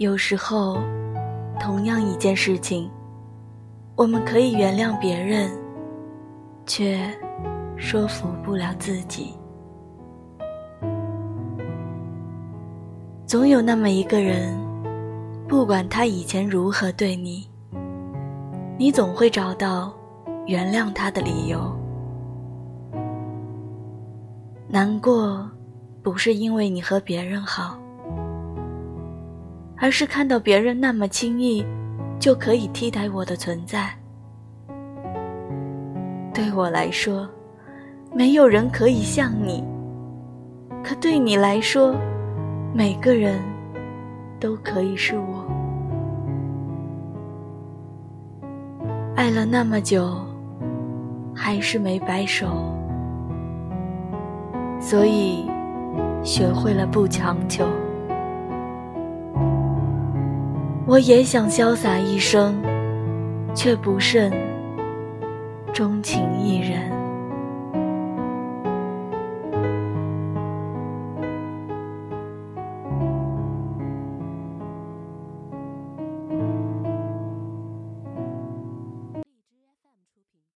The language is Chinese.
有时候，同样一件事情，我们可以原谅别人，却说服不了自己。总有那么一个人，不管他以前如何对你，你总会找到原谅他的理由。难过，不是因为你和别人好，而是看到别人那么轻易就可以替代我的存在。对我来说，没有人可以像你，可对你来说，每个人都可以是我。爱了那么久，还是没白首。所以，学会了不强求。我也想潇洒一生却不慎钟情一人。